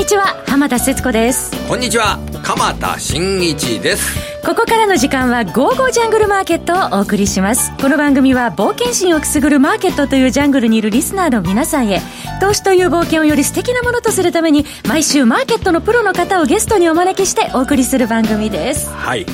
にちは浜田節子です。こんにちは鎌田新一です。ここからの時間は「ゴーゴージャングルマーケット」をお送りします。この番組は冒険心をくすぐるマーケットというジャングルにいるリスナーの皆さんへ投資という冒険をより素敵なものとするために毎週マーケットのプロの方をゲストにお招きしてお送りする番組です。はい。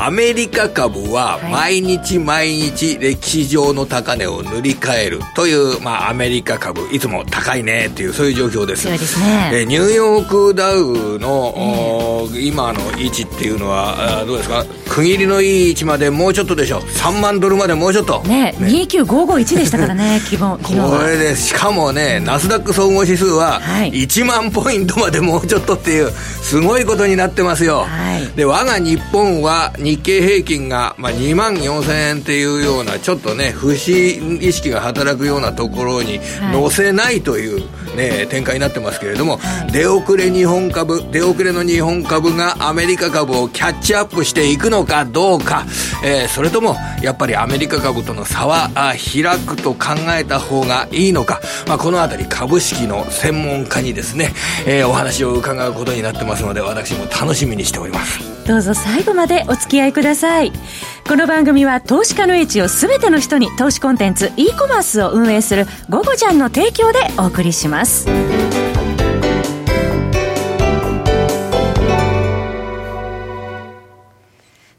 アメリカ株は毎日毎日歴史上の高値を塗り替えるという、まあ、アメリカ株いつも高いねっていうそういう状況です。そうですね。えニューヨークダウの、えー、今の位置っていうのはどうですか？区切りのいい位置までもうちょっとでしょ3万ドルまでもうちょっと。ねね。29551でしたからね 基本これでしかもねナスダック総合指数は1万ポイントまでもうちょっとっていうすごいことになってますよ、はい、で我が日本は日経平均が、まあ、2万4000円っていうようなちょっとね不審意識が働くようなところに乗せないという、ね、展開になってますけれども、はい、出遅れ日本株出遅れの日本株がアメリカ株をキャッチアップしていくのかどうか、えー、それともやっぱりアメリカ株との差は開くと考えた方がいいのか、まあ、この辺り株式の専門家にですね、えー、お話を伺うことになってますので私も楽しみにしております。どうぞ最後までお付き合いください。この番組は投資家の位置を全ての人に投資コンテンツ e コマースを運営する「ゴゴジャン」の提供でお送りします。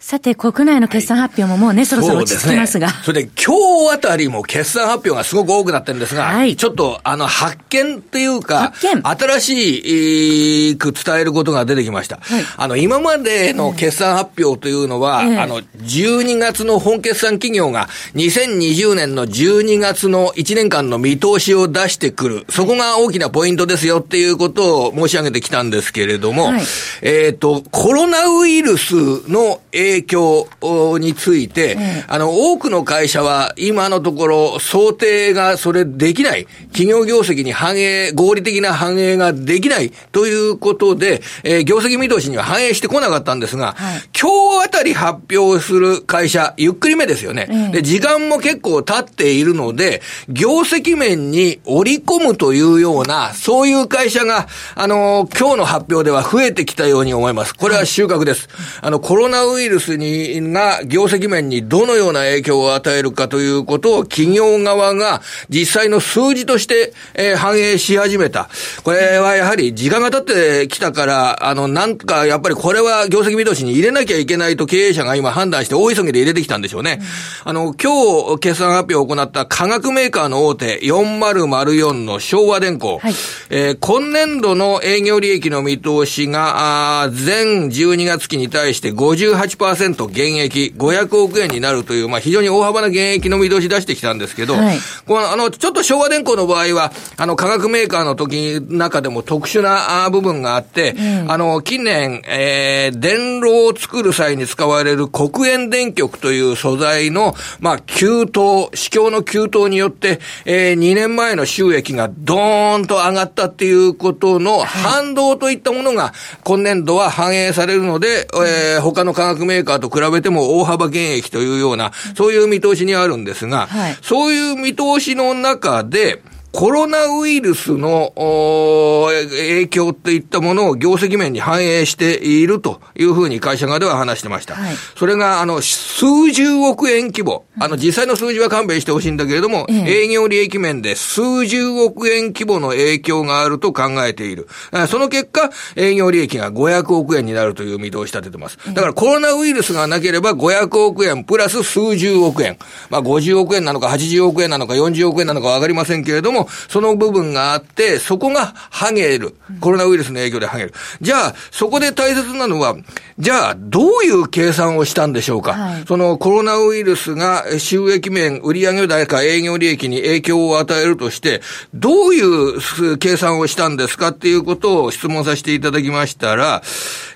さて、国内の決算発表ももうね、はい、そろそろ落ち着きますが。それで、今日あたりも決算発表がすごく多くなってるんですが、はい、ちょっと、あの、発見っていうか、新しい、く伝えることが出てきました。はい、あの、今までの決算発表というのは、えー、あの、12月の本決算企業が、2020年の12月の1年間の見通しを出してくる。そこが大きなポイントですよっていうことを申し上げてきたんですけれども、はい、えっ、と、コロナウイルスの影影響について、あの、多くの会社は今のところ想定がそれできない、企業業績に反映、合理的な反映ができないということで、えー、業績見通しには反映してこなかったんですが、はい、今日あたり発表する会社、ゆっくりめですよね。で、時間も結構経っているので、業績面に織り込むというような、そういう会社が、あのー、今日の発表では増えてきたように思います。これは収穫です。あの、コロナウイルススに、が業績面にどのような影響を与えるかということを企業側が実際の数字として、えー、反映し始めた。これはやはり時間が経ってきたから、あの、なんかやっぱりこれは業績見通しに入れなきゃいけないと経営者が今判断して大急ぎで入れてきたんでしょうね。あの、今日決算発表を行った化学メーカーの大手4004の昭和電工。はい、えー、今年度の営業利益の見通しが、あ全12月期に対して58% 5%減益、500億円になるという、まあ、非常に大幅な減益の見通し出してきたんですけど、はい、このあの、ちょっと昭和電工の場合は、あの、化学メーカーの時中でも特殊な部分があって、うん、あの、近年、えー、電炉を作る際に使われる黒煙電極という素材の、まあ、急騰、市況の急騰によって、えー、2年前の収益がドーンと上がったっていうことの反動といったものが、今年度は反映されるので、えー、他の化学メーカーカーと比べても大幅減益というような、そういう見通しにあるんですが、はい、そういう見通しの中で、コロナウイルスの影響っていったものを業績面に反映しているというふうに会社側では話してました。はい、それが、あの、数十億円規模。あの、実際の数字は勘弁してほしいんだけれども、営業利益面で数十億円規模の影響があると考えている。その結果、営業利益が500億円になるという見通し立ててます。だからコロナウイルスがなければ500億円プラス数十億円。まあ、50億円なのか80億円なのか40億円なのかわかりませんけれども、も、その部分があって、そこが剥げる。コロナウイルスの影響で剥げる。じゃあ、そこで大切なのは、じゃあ、どういう計算をしたんでしょうか？はい、そのコロナウイルスが収益面、売上高、営業利益に影響を与えるとして、どういう計算をしたんですかっていうことを質問させていただきましたら、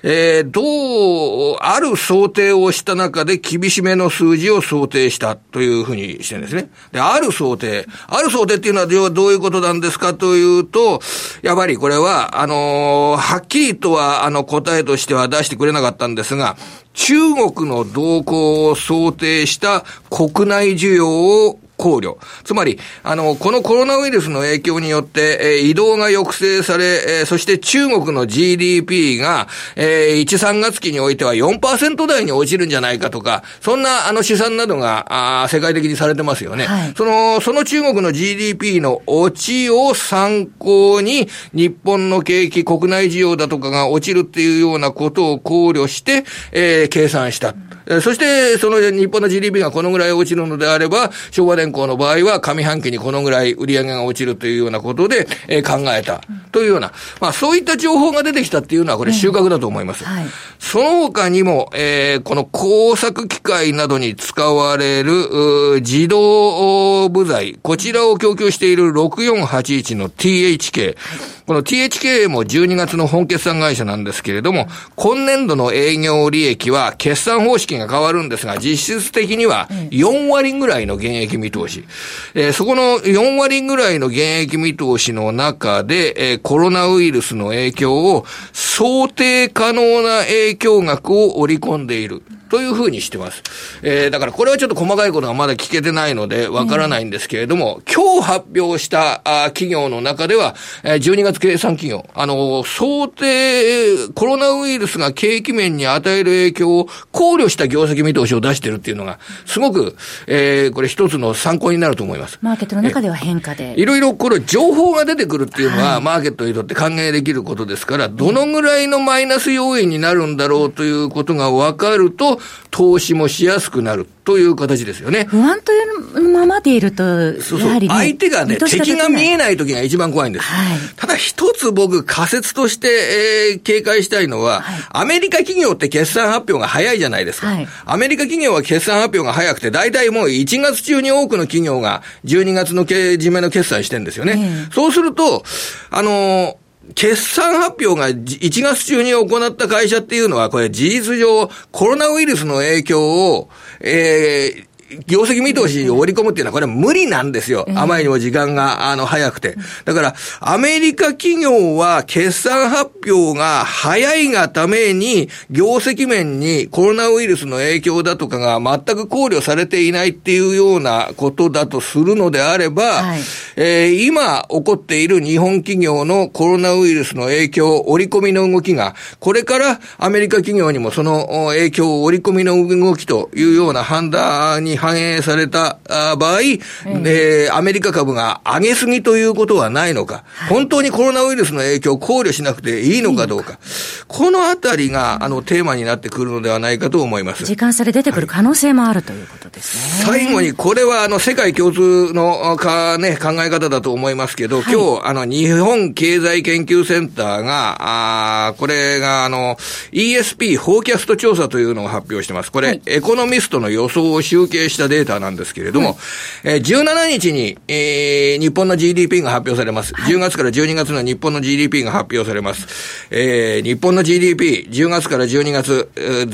えー、どう、ある想定をした中で厳しめの数字を想定したというふうにしてるんですね。で、ある想定。ある想定っていうのは、どういうことなんですかというと、やはりこれは、あのー、はっきりとは、あの、答えとしては出してくれなかったんですが、中国の動向を想定した国内需要を考慮。つまり、あの、このコロナウイルスの影響によって、えー、移動が抑制され、えー、そして中国の GDP が、えー、1、3月期においては4%台に落ちるんじゃないかとか、そんなあの試算などが、あ世界的にされてますよね。はい、その、その中国の GDP の落ちを参考に、日本の景気、国内需要だとかが落ちるっていうようなことを考慮して、えー、計算した。そして、その日本の GDP がこのぐらい落ちるのであれば、昭和電工の場合は上半期にこのぐらい売り上げが落ちるというようなことで、えー、考えた。というような、まあそういった情報が出てきたっていうのはこれ収穫だと思います。はい、その他にも、えー、この工作機械などに使われる自動部材、こちらを供給している6481の THK。この THK も12月の本決算会社なんですけれども、今年度の営業利益は決算方式が変わるんですが、実質的には4割ぐらいの減益見通し。えー、そこの4割ぐらいの減益見通しの中で、えー、コロナウイルスの影響を想定可能な影響額を織り込んでいる。というふうにしてます。えー、だからこれはちょっと細かいことがまだ聞けてないのでわからないんですけれども、うん、今日発表したあ企業の中では、えー、12月計算企業、あのー、想定、コロナウイルスが景気面に与える影響を考慮した業績見通しを出してるっていうのが、すごく、えー、これ一つの参考になると思います。マーケットの中では変化で。いろいろこれ情報が出てくるっていうのは、はい、マーケットにとって考えできることですから、どのぐらいのマイナス要因になるんだろうということが分かると、投資もしやすくなるという形ですよね。不安というままでいると、そうそう、ね、相手がね、敵が見えない時が一番怖いんです。はい、ただ一つ僕仮説として、えー、警戒したいのは、はい、アメリカ企業って決算発表が早いじゃないですか。はい、アメリカ企業は決算発表が早くて、大体もう1月中に多くの企業が12月の締めの決算してるんですよね。そうすると、あのー決算発表が1月中に行った会社っていうのは、これ事実上、コロナウイルスの影響を、えー、業績見通しを織り込むっていうのは、これは無理なんですよ。あまりにも時間が、あの、早くて。だから、アメリカ企業は決算発表が早いがために、業績面にコロナウイルスの影響だとかが全く考慮されていないっていうようなことだとするのであれば、はい、えー、今起こっている日本企業のコロナウイルスの影響、織り込みの動きが、これからアメリカ企業にもその影響、織り込みの動きというような判断に反映された場合、えー、アメリカ株が上げすぎということはないのか、本当にコロナウイルスの影響を考慮しなくていいのかどうか、このあたりが、あの、テーマになってくるのではないかと思います。時間差で出てくる可能性もある、はい、ということですね。最後に、これは、あの、世界共通のか、ね、考え方だと思いますけど、はい、今日、あの、日本経済研究センターが、あこれが、あの、ESP フォーキャスト調査というのを発表してます。これ、はい、エコノミストの予想を集計したデータなんですけれども、はい、えー、17日に、えー、日本の GDP が発表されます。はい、10月から12月の日本の GDP が発表されます。えー、日本の GDP、10月から12月、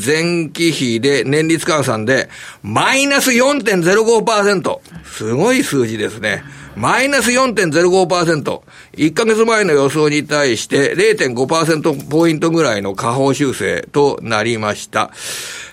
前期比で年率換算で、マイナス4.05%。すごい数字ですね。マイナス4.05%。1ヶ月前の予想に対して0.5%ポイントぐらいの下方修正となりました。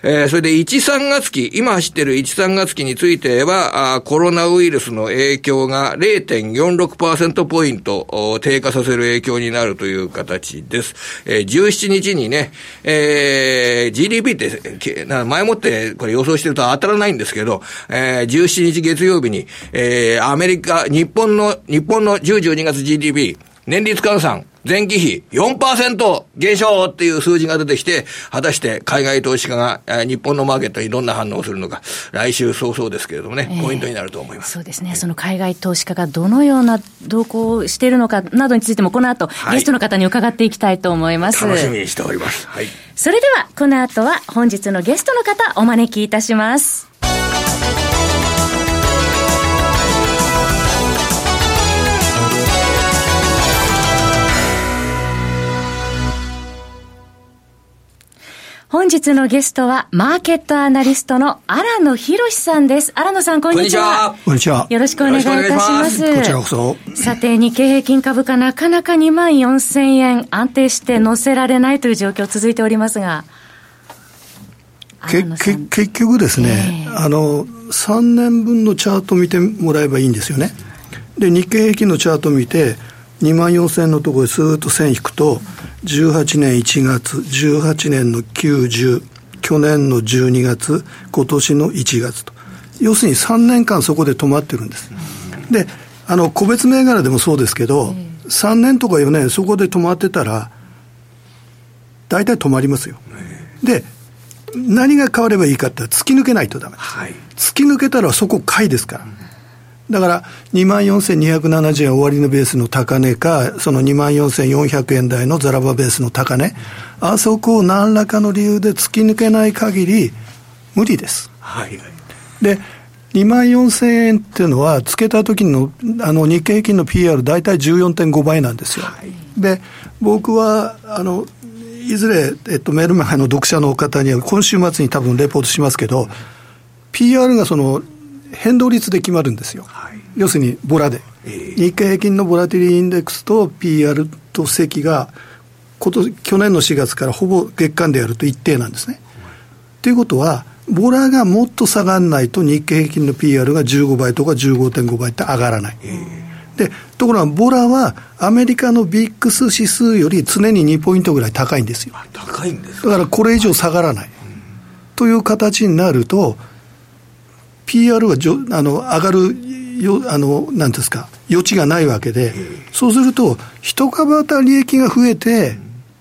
えー、それで1、3月期、今走ってる1、3月期については、あコロナウイルスの影響が0.46%ポイント低下させる影響になるという形です。えー、17日にね、えー、GDP ってな前もってこれ予想してると当たらないんですけど、えー、17日月曜日に、えー、アメリカ、日本の、日本の10、12月 GDP、年率換算、前期比4%減少っていう数字が出てきて、果たして海外投資家が日本のマーケットにどんな反応をするのか、来週早々ですけれどもね、えー、ポイントになると思います。そうですね。その海外投資家がどのような動向をしているのかなどについても、この後、はい、ゲストの方に伺っていきたいと思います。楽しみにしております。はい。それでは、この後は本日のゲストの方、お招きいたします。本日のゲストは、マーケットアナリストの荒野博さんです。荒野さん、こんにちは。こんにちは。よろしくお願いいたします。こちらこそ。さて、日経平均株価、なかなか2万4000円安定して乗せられないという状況続いておりますが。けけ結局ですね、えー、あの、3年分のチャート見てもらえばいいんですよね。で、日経平均のチャート見て、2万4000円のところでスーッと線引くと、18年1月、18年の9、10、去年の12月、今年の1月と。要するに3年間そこで止まってるんです。で、あの、個別銘柄でもそうですけど、3年とか4年そこで止まってたら、大体止まりますよ。で、何が変わればいいかって突き抜けないとダメです。はい、突き抜けたらそこ買いですから。だから、2万4270円終わりのベースの高値か、その2万4400円台のザラバベースの高値、あそこを何らかの理由で突き抜けない限り、無理です。はい、で、2万4000円っていうのは、つけた時のあの日経平均の PR 大体14.5倍なんですよ。はい、で、僕は、あの、いずれ、えっと、メールマガの読者の方には、今週末に多分レポートしますけど、PR がその、変動率で決まるんですよ。はい、要するに、ボラで、えー、日経平均のボラティリーインデックスと PR と積が、こと去年の4月からほぼ月間でやると一定なんですね。ということは、ボラがもっと下がらないと日経平均の PR が15倍とか15.5倍って上がらない。えーで、ところがボラはアメリカのビックス指数より常に2ポイントぐらい高いんですよ。高いんですだからこれ以上下がらない。という形になると、PR はじょあの上がるよ、あの、なんですか、余地がないわけで、そうすると、一株当たり利益が増えて、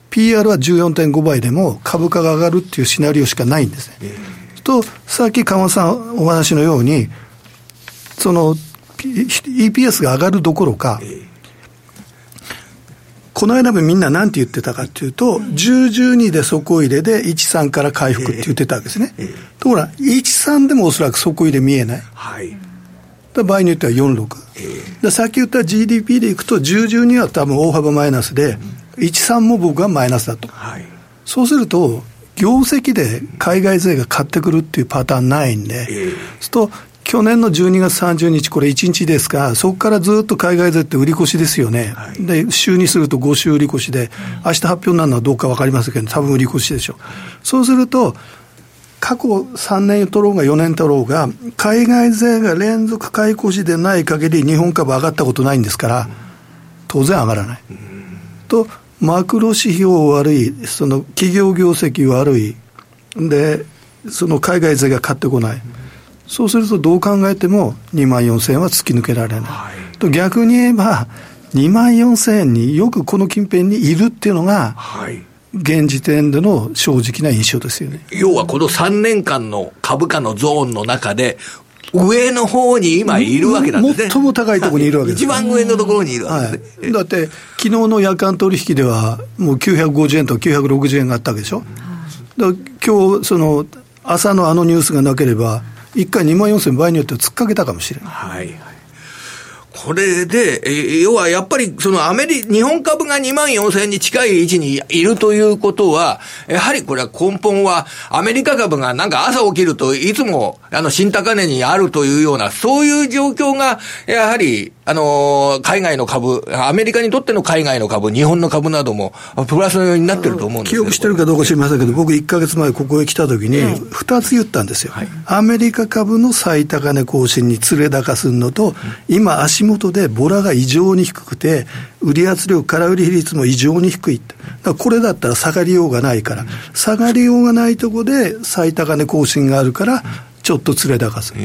PR は14.5倍でも株価が上がるっていうシナリオしかないんですね。と、さっき川さんお話のように、その EPS が上がるどころか、この間もみんななんて言ってたかっていうと、10、12で底入れで13から回復って言ってたわけですね。ところが、13でもおそらく底入れ見えない。はい。場合によっては46。えさっき言った GDP でいくと、10、12は多分大幅マイナスで、13も僕はマイナスだと。はい、そうすると、業績で海外税が買ってくるっていうパターンないんで、えー、すと去年の12月30日、これ1日ですが、そこからずっと海外税って売り越しですよね。はい、で、週にすると5週売り越しで、明日発表になるのはどうか分かりませんけど、多分売り越しでしょう。そうすると、過去3年取ろうが4年取ろうが、海外税が連続買い越しでない限り、日本株上がったことないんですから、当然上がらない。と、マクロ指標悪い、その企業業績悪い、で、その海外税が買ってこない。そうするとどう考えても2万4000円は突き抜けられない。はい、と逆に言えば、2万4000円によくこの近辺にいるっていうのが、はい、現時点での正直な印象ですよね。要はこの3年間の株価のゾーンの中で、上の方に今いるわけなんですね。最も高いところにいるわけです。一番上のところにいるわけですね。はい、だって、昨日の夜間取引では、もう950円と960円があったわけでしょ。だ今日、その、朝のあのニュースがなければ、1回2万4000倍によっては突っかけたかもしれない。はい。これで、え要はやっぱりそのアメリ、日本株が2万4000円に近い位置にいるということは、やはりこれは根本はアメリカ株がなんか朝起きるといつもあの新高値にあるというような、そういう状況がやはりあの、海外の株、アメリカにとっての海外の株、日本の株なども、プラスのようになってると思うんです記憶してるかどうか知りませんけど、僕1か月前ここへ来た時に、2つ言ったんですよ。はい、アメリカ株の最高値更新に連れ高するのと、今足元でボラが異常に低くて、売り圧力、空売り比率も異常に低い。だこれだったら下がりようがないから、下がりようがないところで最高値更新があるから、ちょっと連れ高する。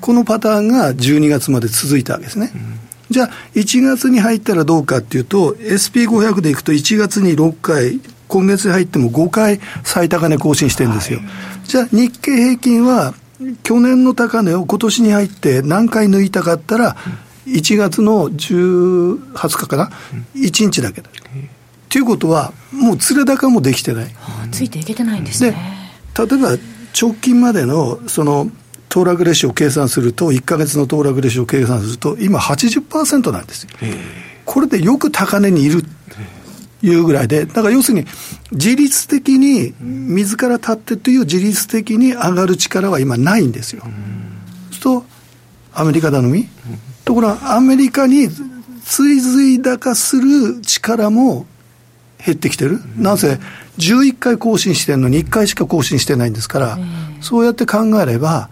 このパターンが12月まで続いたわけですね。じゃあ、1月に入ったらどうかっていうと、SP500 でいくと1月に6回、今月に入っても5回最高値更新してるんですよ。はい、じゃあ、日経平均は、去年の高値を今年に入って何回抜いたかったら、1月の10、20日かな、1日だけだ。ということは、もう連れ高もできてない。はあ、ついていけてないんですね。例えば直近までのその騰落レシオを計算すると、1か月の騰落レシオを計算すると、今80%なんですよ。これでよく高値にいるいうぐらいで、だから要するに、自律的に自ら立ってという自律的に上がる力は今ないんですよ。そうすると、アメリカ頼み、ところがアメリカに追随高する力も減ってきてる。なぜ11回更新してるのに1回しか更新してないんですから、そうやって考えれば、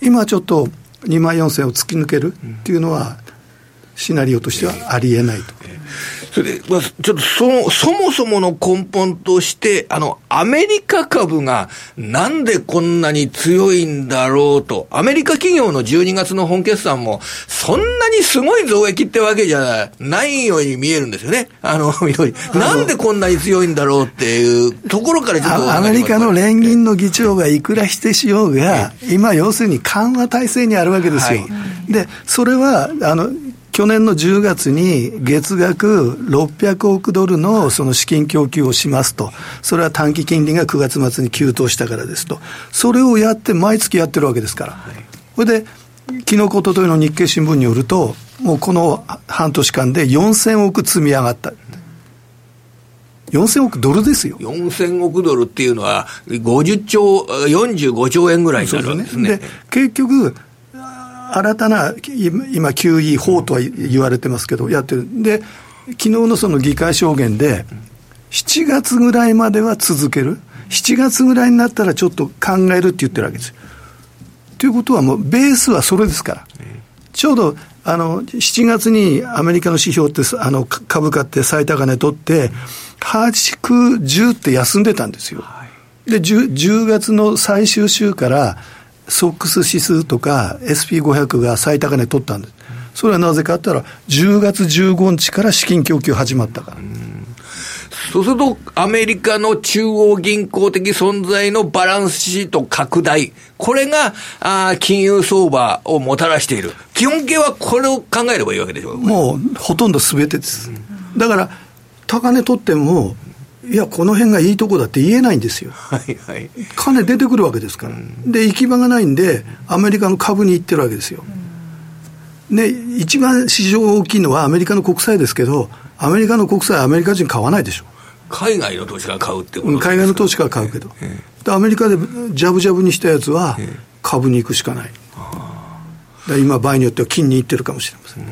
今ちょっと2万4000を突き抜けるっていうのは、シナリオとしてはありえないと。それで、まあ、ちょっとその、そもそもの根本として、あの、アメリカ株がなんでこんなに強いんだろうと、アメリカ企業の12月の本決算も、そんなにすごい増益ってわけじゃないように見えるんですよね。あの、なんでこんなに強いんだろうっていうところからちょっとアメリカの連銀の議長がいくらしてしようが、今要するに緩和体制にあるわけですよ。はい、で、それは、あの、去年の10月に月額600億ドルのその資金供給をしますと。それは短期金利が9月末に急騰したからですと。それをやって毎月やってるわけですから。それで、昨日、おとといの日経新聞によると、もうこの半年間で4000億積み上がった。4000億ドルですよ。4000億ドルっていうのは、50兆、45兆円ぐらいになるわけですね。で、結局、新たな、今、QE 法とは言われてますけど、やってる。で、昨日のその議会証言で、7月ぐらいまでは続ける。7月ぐらいになったらちょっと考えるって言ってるわけですよ。ということはもう、ベースはそれですから。ちょうど、あの、7月にアメリカの指標って、あの、株価って最高値取って、8、9、10って休んでたんですよ。で10、10月の最終週から、ソックス指数とか SP500 が最高値取ったんです。それはなぜかって言ったら、10月15日から資金供給始まったから。そうすると、アメリカの中央銀行的存在のバランスシート拡大、これがあ金融相場をもたらしている。基本形はこれを考えればいいわけでしょうもう、ほとんどすべてです。だから、高値取っても、いや、この辺がいいとこだって言えないんですよ。はいはい。金出てくるわけですから。で、行き場がないんで、アメリカの株に行ってるわけですよ。で、一番市場大きいのはアメリカの国債ですけど、アメリカの国債、アメリカ人買わないでしょ。海外の投資家が買うってこと海外の投資家が買うけど、でアメリカでジャブジャブにしたやつは株に行くしかない、今、場合によっては金に行ってるかもしれません、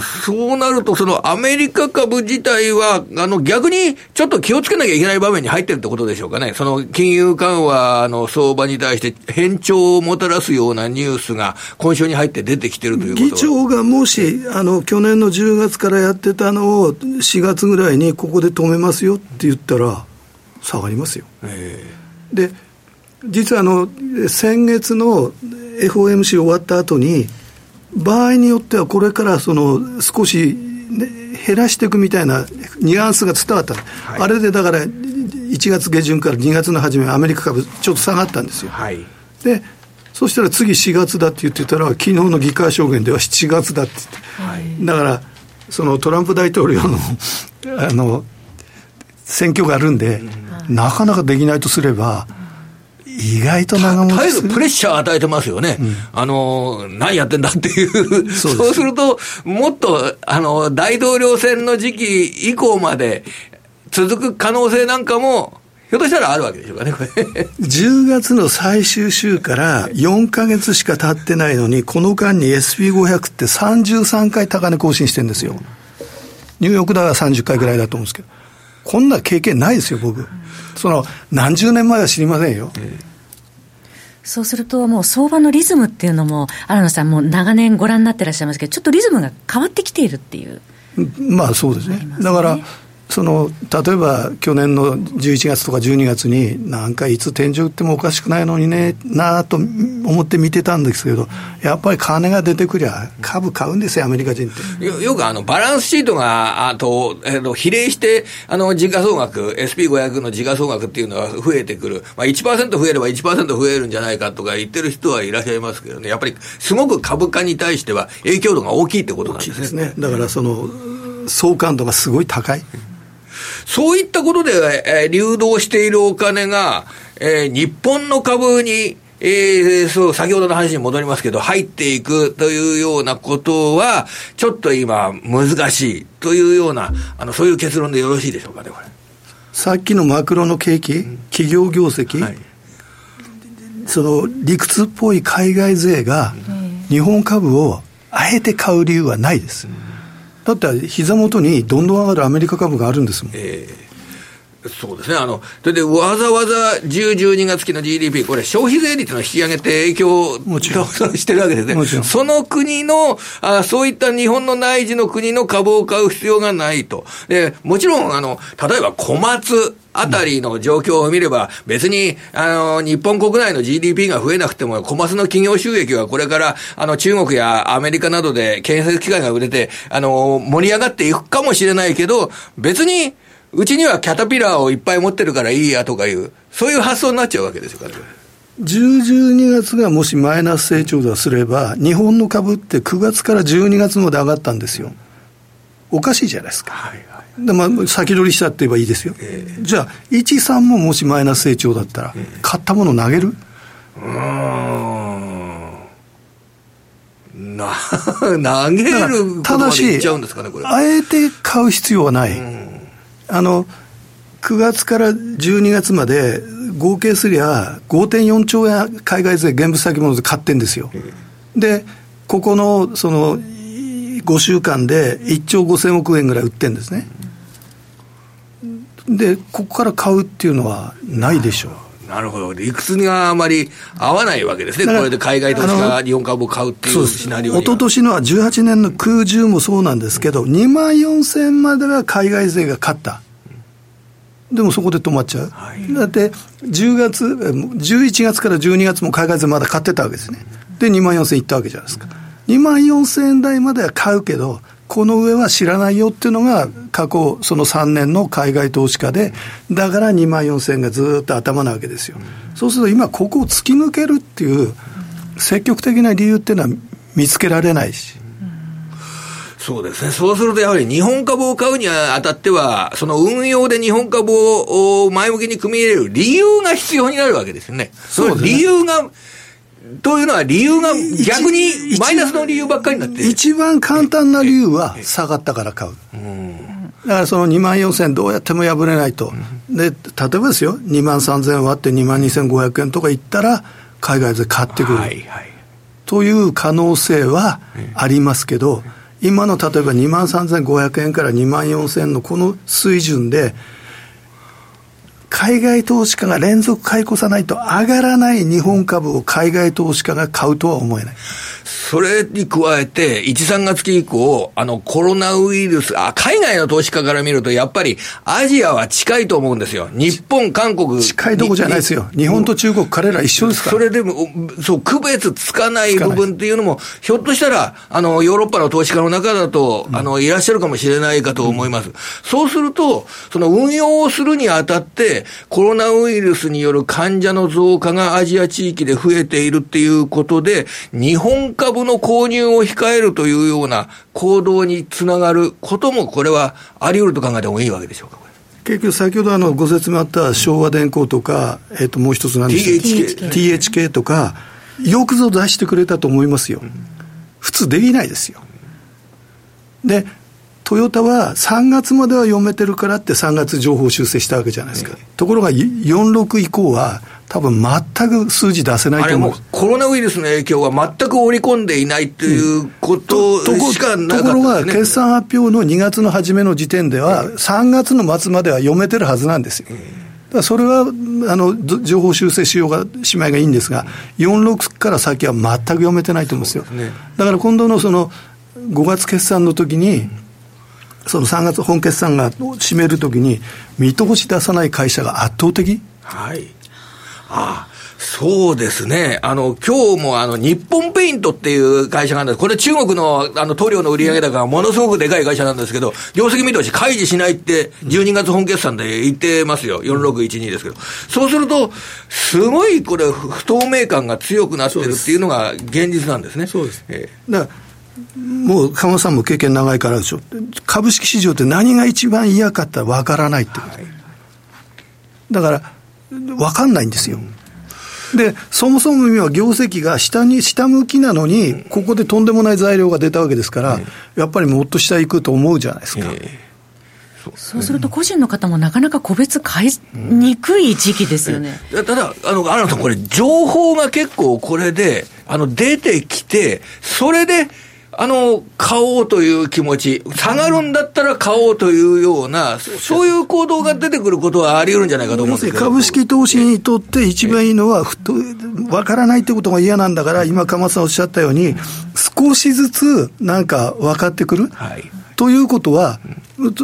そうなると、そのアメリカ株自体は、あの逆にちょっと気をつけなきゃいけない場面に入ってるってことでしょうかね。その金融緩和の相場に対して変調をもたらすようなニュースが今週に入って出てきてるということ議長がもし、あの、去年の10月からやってたのを4月ぐらいにここで止めますよって言ったら、下がりますよ。で、実はあの、先月の FOMC 終わった後に、場合によってはこれからその少し、ね、減らしていくみたいなニュアンスが伝わった、はい、あれでだから1月下旬から2月の初め、アメリカ株、ちょっと下がったんですよ。はい、でそしたら次4月だって言ってたら、昨日の議会証言では7月だって言って、はい、だから、そのトランプ大統領のあの選挙があるんで、うん、なかなかできないとすれば、意外と長持ちする。プレッシャー与えてますよね。うん、あの、何やってんだっていう そう。そうすると、もっと、あの、大統領選の時期以降まで続く可能性なんかも、ひょっとしたらあるわけでしょうかね、これ。10月の最終週から4か月しか経ってないのに、この間に SP500 って33回高値更新してるんですよ。ニューヨークダウは30回ぐらいだと思うんですけど。こんな経験ないですよ、僕。その、何十年前は知りませんよ。そうすると、もう相場のリズムっていうのも、新野さん、も長年ご覧になってらっしゃいますけど、ちょっとリズムが変わってきているっていう。まあそうですね。だから、その例えば去年の11月とか12月に、なんかいつ天井売ってもおかしくないのにね、なあと思って見てたんですけど、やっぱり金が出てくりゃ、株買うんですよ、アメリカ人って。よよくあのバランスシートがあと、えー、と比例して、あの時価総額、SP500 の時価総額っていうのは増えてくる、まあ1、増えれば1%増えるんじゃないかとか言ってる人はいらっしゃいますけどね、やっぱりすごく株価に対しては影響度が大きいってことなんですね。ですねだからその相関度がすごい高い。そういったことで、えー、流動しているお金が、えー、日本の株に、えー、そう、先ほどの話に戻りますけど、入っていくというようなことは、ちょっと今、難しいというような、あの、そういう結論でよろしいでしょうかね、これ。さっきのマクロの景気、企業業績、はい、その理屈っぽい海外勢が、日本株をあえて買う理由はないです。うんだって膝元にどんどん上がるアメリカ株があるんですもん。えそうですね。あの、それでわざわざ10、12月期の GDP、これ消費税率の引き上げって影響もちろんしてるわけですね。その国のあ、そういった日本の内需の国の株を買う必要がないと。で、もちろん、あの、例えば小松、あたりの状況を見れば、別に、あの、日本国内の GDP が増えなくても、小松の企業収益はこれから、あの、中国やアメリカなどで建設機械が売れて、あの、盛り上がっていくかもしれないけど、別に、うちにはキャタピラーをいっぱい持ってるからいいやとかいう、そういう発想になっちゃうわけですよ、10、12月がもしマイナス成長だとすれば、日本の株って9月から12月まで上がったんですよ。おかしいじゃないですか。はいはい、でまあ、先取りしたって言えばいいですよ。えー、じゃあ、1、3ももしマイナス成長だったら、買ったもの投げる？うん。な、投げるただし、あえて買う必要はない。うんあの9月から12月まで合計すりゃ5.4兆円海外税現物先物で買ってんですよ。で、ここのその5週間で1兆5000億円ぐらい売ってんですね。で、ここから買うっていうのはないでしょう。なるほど。理屈があまり合わないわけですね。これで海外投資家が日本株を買うっていうシナリオに。一昨年のは18年の空中もそうなんですけど、2万4000円までは海外税が勝った。でもそこで止まっちゃう、はい、だって10月、11月から12月も海外税まだ買ってたわけですね、で、2万4000円いったわけじゃないですか、2万4000円台までは買うけど、この上は知らないよっていうのが、過去、その3年の海外投資家で、だから2万4000円がずっと頭なわけですよ、そうすると今、ここを突き抜けるっていう、積極的な理由っていうのは見つけられないし。そうですね。そうするとやはり日本株を買うにあたっては、その運用で日本株を前向きに組み入れる理由が必要になるわけですよね。その理由が、というのは理由が逆にマイナスの理由ばっかりになって一番簡単な理由は下がったから買う。だからその2万4000どうやっても破れないと。で、例えばですよ、2万3000割って2万2500円とかいったら、海外で買ってくる。はいはい、という可能性はありますけど、今の例えば2万3500円から2万4000円のこの水準で、海外投資家が連続買い越さないと上がらない日本株を海外投資家が買うとは思えない。それに加えて、1、3月期以降、あの、コロナウイルス、あ、海外の投資家から見ると、やっぱり、アジアは近いと思うんですよ。日本、韓国。近いとこじゃないですよ。日本と中国、彼ら一緒ですから。それでも、そう、区別つかない部分っていうのも、ひょっとしたら、あの、ヨーロッパの投資家の中だと、あの、いらっしゃるかもしれないかと思います。うん、そうすると、その運用をするにあたって、コロナウイルスによる患者の増加がアジア地域で増えているっていうことで、日本株の購入を控えるというような行動につながることも、これはあり得ると考えてもいいわけでしょうか。結局、先ほどあのご説明あった昭和電工とか、えっともう一つなんですか THK, THK とか、よくぞ出してくれたと思いますよ、普通できないですよ。で、トヨタは3月までは読めてるからって3月情報修正したわけじゃないですか。ところが46以降は多分全く数字出せないと思う。コロナウイルスの影響は全く織り込んでいないということしかなかった、ね、ところが、決算発表の2月の初めの時点では、3月の末までは読めてるはずなんですよ。だそれはあの情報修正しようがしまいがいいんですが、46から先は全く読めてないと思うんですよ。ね、だから今度のその5月決算の時に、その3月本決算が占めるときに、見通し出さない会社が圧倒的。はい。ああ。そうですね。あの、今日もあの、日本ペイントっていう会社があるんです。これ中国のあの、塗料の売上高がものすごくでかい会社なんですけど、業績見通し開示しないって、12月本決算で言ってますよ。4612ですけど。そうすると、すごいこれ、不透明感が強くなってるっていうのが現実なんですね。そうです。えー、だからもう鎌田さんも経験長いからでしょ、株式市場って何が一番嫌かって分からないってこと、はい、だから、分かんないんですよ。で、そもそもは業績が下に、下向きなのに、ここでとんでもない材料が出たわけですから、やっぱりもっと下行くと思うじゃないですか。そうすると、個人の方もなかなか個別買いにくい時期ですよね。ただ、あの、あなた、これ、情報が結構これで、あの、出てきて、それで、あの、買おうという気持ち、下がるんだったら買おうというような、そういう行動が出てくることはあり得るんじゃないかと思うんです株式投資にとって一番いいのは、わからないってことが嫌なんだから、今、鎌田さんおっしゃったように、少しずつなんか分かってくる。はいということは、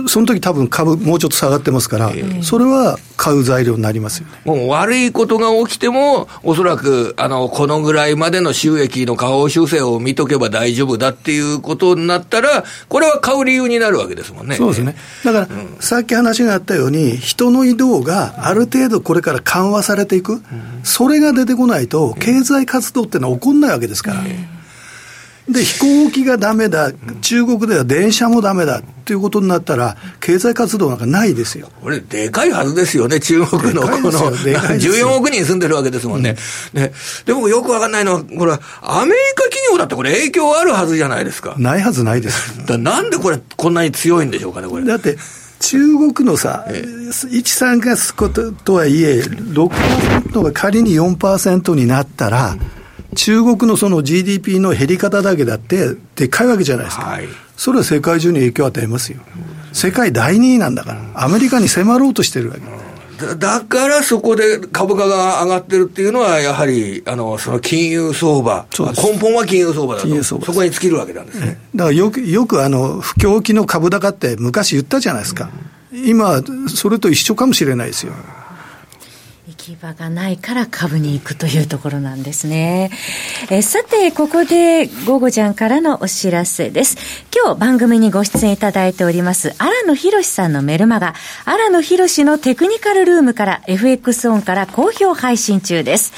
その時多分株もうちょっと下がってますから、それは買う材料になりますよね。もう悪いことが起きても、おそらく、あの、このぐらいまでの収益の下方修正を見とけば大丈夫だっていうことになったら、これは買う理由になるわけですもんね。そうですね。だから、うん、さっき話があったように、人の移動がある程度これから緩和されていく、うん、それが出てこないと、経済活動ってのは起こんないわけですから。うんで、飛行機がだめだ、中国では電車もだめだっていうことになったら、経済活動なんかないですよ。これ、でかいはずですよね、中国のこの14億人住んでるわけですもんね。うん、ねでもよくわかんないのは、これ、アメリカ企業だってこれ、影響あるはずじゃないですか。ないはずないです。だなんでこれ、こんなに強いんでしょうかね、これ。だって中国のさ、ええ、1、3月こととはいえ、6%が仮に4%になったら、うん中国のその GDP の減り方だけだって、でっかいわけじゃないですか、はい、それは世界中に影響を与えますよ、世界第2位なんだから、アメリカに迫ろうとしてるわけ。だからそこで株価が上がってるっていうのは、やはりあのその金融相場、根本は金融相場だと、そこに尽きるわけなんですね。だからよくよくあの不況期の株高って昔言ったじゃないですか、今、それと一緒かもしれないですよ。き場がないから株に行くというところなんですね。えさて、ここで、午後ちゃんからのお知らせです。今日番組にご出演いただいております、荒野博さんのメルマガ、荒野博のテクニカルルームから FX オンから好評配信中です。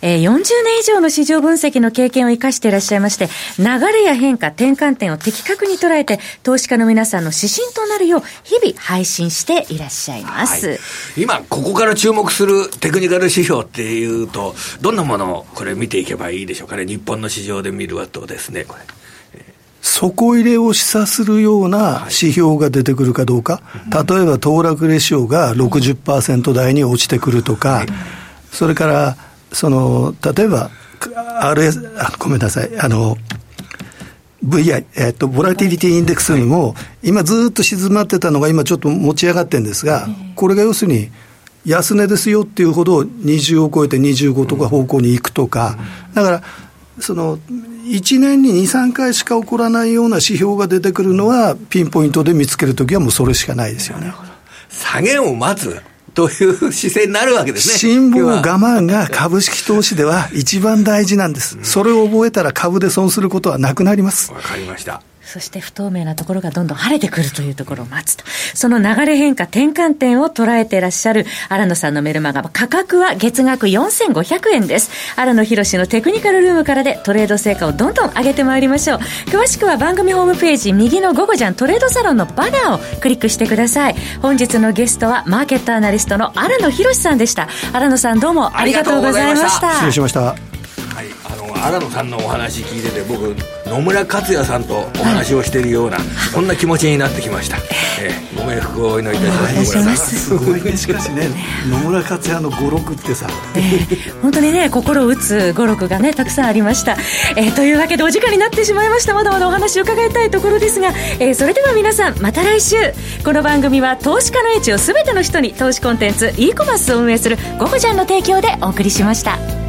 え、40年以上の市場分析の経験を生かしていらっしゃいまして、流れや変化、転換点を的確に捉えて、投資家の皆さんの指針となるよう、日々配信していらっしゃいます。はい、今、ここから注目するテクニカル指標っていうと、どんなものをこれ見ていけばいいでしょうかね、日本の市場で見るとですね、これ。底入れを示唆するような指標が出てくるかどうか、例えば騰落レシオが60%台に落ちてくるとか、それから、その、例えば、RS、あごめんなさい、あの、VI、えっと、ボラティリティインデックスにも、今ずっと静まってたのが今ちょっと持ち上がってるんですが、これが要するに、安値ですよっていうほど20を超えて25とか方向に行くとか、だから、その1年に2、3回しか起こらないような指標が出てくるのは、ピンポイントで見つけるときはもうそれしかないですよね。下げを待つという姿勢になるわけですね。辛抱我慢が株式投資では一番大事なんです。それを覚えたら株で損することはなくなります。わかりました。そして不透明なところがどんどん晴れてくるというところを待つと。その流れ変化、転換点を捉えていらっしゃる荒野さんのメルマガ、価格は月額4500円です。荒野博のテクニカルルームからでトレード成果をどんどん上げてまいりましょう。詳しくは番組ホームページ右の午後じゃんトレードサロンのバナーをクリックしてください。本日のゲストはマーケットアナリストの荒野博さんでした。荒野さんどうもありがとうございました。失礼しました。はい、あの、荒野さんのお話聞いてて僕、野村克也さんとお話をしているような、はい、そんな気持ちになってきました、えー、ご冥福をお祈りいたします。す。ごい。ねしかしね野村克也の語録ってさ、えー、本当にね心を打つ語録がねたくさんありました、えー、というわけでお時間になってしまいました。まだまだお話を伺いたいところですが、えー、それでは皆さんまた来週。この番組は投資家の位置を全ての人に投資コンテンツ e コマースを運営する「ゴゴジャン」の提供でお送りしました。